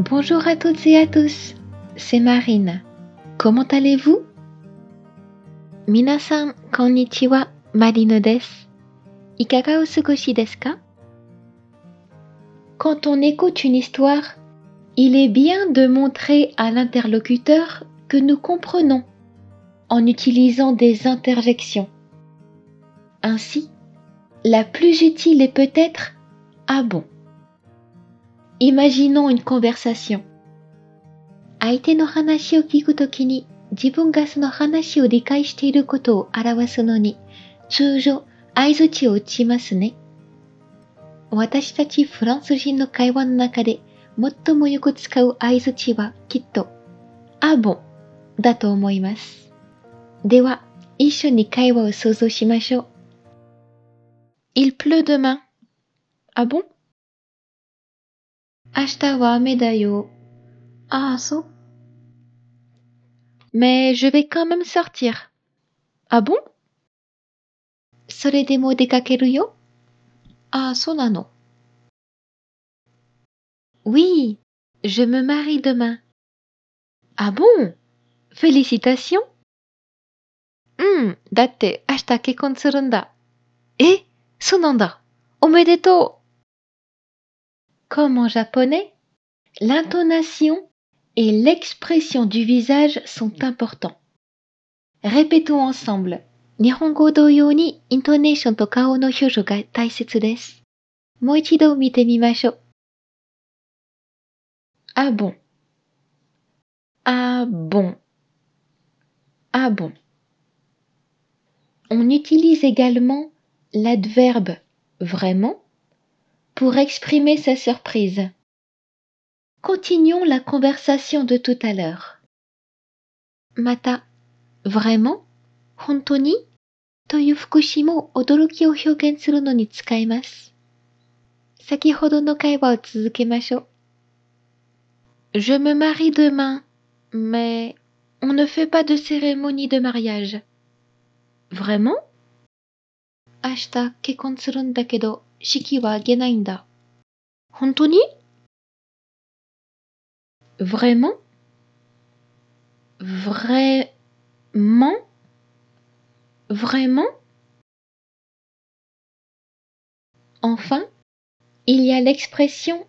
Bonjour à toutes et à tous, c'est Marine. Comment allez-vous? Minasan konnichiwa, Marine des. Ikaga osugoshi ka? Quand on écoute une histoire, il est bien de montrer à l'interlocuteur que nous comprenons en utilisant des interjections. Ainsi, la plus utile est peut-être Ah bon. Imaginons une conversation. 相手の話を聞くときに自分がその話を理解していることを表すのに通常相づちを打ちますね。私たちフランス人の会話の中で最もよく使う相づちはきっとあぼんだと思います。では一緒に会話を想像しましょう。Il pleut demain. Ah bon? 明日は雨だよ。ああ、そう。Mais je vais quand même sortir. Ah bon それでも出かけるよ。ああ、そうなの。Oui, je me marie demain. Ah bon Félicitations うん、だって明日結婚するんだ。えそうなんだ。おめでとう comme en japonais, l'intonation et l'expression du visage sont importants. Répétons ensemble. Nihongo intonation to kao no ga taisetsu desu. Ah bon. Ah bon. Ah bon. On utilise également l'adverbe vraiment pour exprimer sa surprise. Continuons la conversation de tout à l'heure. Mata, vraiment? Hontoni? Je me marie demain, mais on ne fait pas de cérémonie de mariage. Vraiment? 明日結婚するんだけど、式は挙げないんだ。本当に Vraiment? Vraiment? Vraiment Enfin, il y a l'expression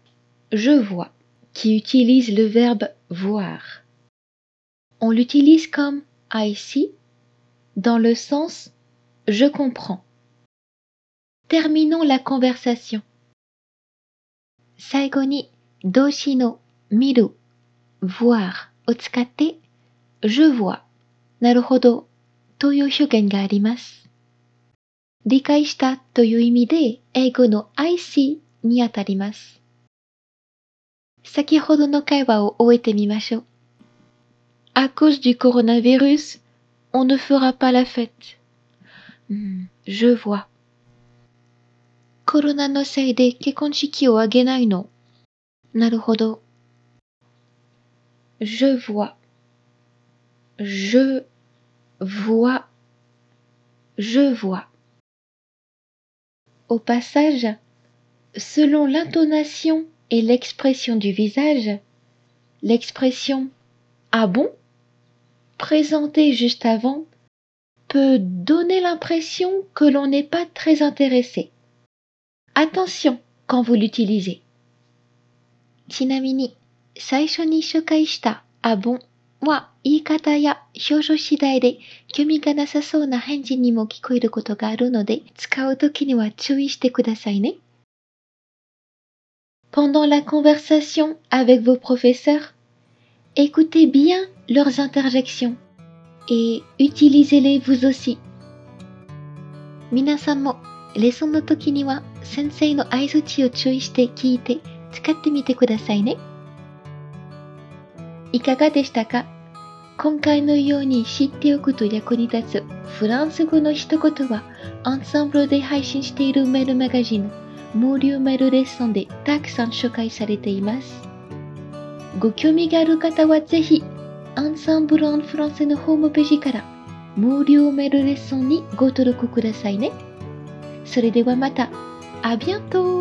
je vois qui utilise le verbe voir. On l'utilise comme I see dans le sens je comprends. Terminons la conversation. 最後に動詞の見る voir を使って je vois なるほどという表現があります。理解したという意味で英語の I see にあたります。先ほどの会話を終えてみましょう。À cause du coronavirus, on ne fera pas la fête. うん、je vois. コロナのせいで結婚式を挙げないの。なるほど。Je vois. Je vois. Je vois. Au passage, selon l'intonation et l'expression du visage, l'expression Ah bon présentée juste avant peut donner l'impression que l'on n'est pas très intéressé. Attention quand vous l'utilisez. ちなみに、最初に紹介したあぼんは言い方や表情次第で興味がなさそうな返事にも聞こえることがあるので、使うときには注意してくださいね。Pendant la conversation avec vos professeurs, écoutez bien leurs interjections et utilisez-les vous aussi. 皆さんも レッスンの時には先生の合図値を注意して聞いて使ってみてくださいね。いかがでしたか？今回のように知っておくと役に立つフランス語の一言はアンサンブルで配信しているメールマガジン無料メールレッスンでたくさん紹介されています。ご興味がある方はぜひアンサンブル・アン・フランスのホームページから無料メールレッスンにご登録くださいね。それではまた、あビアント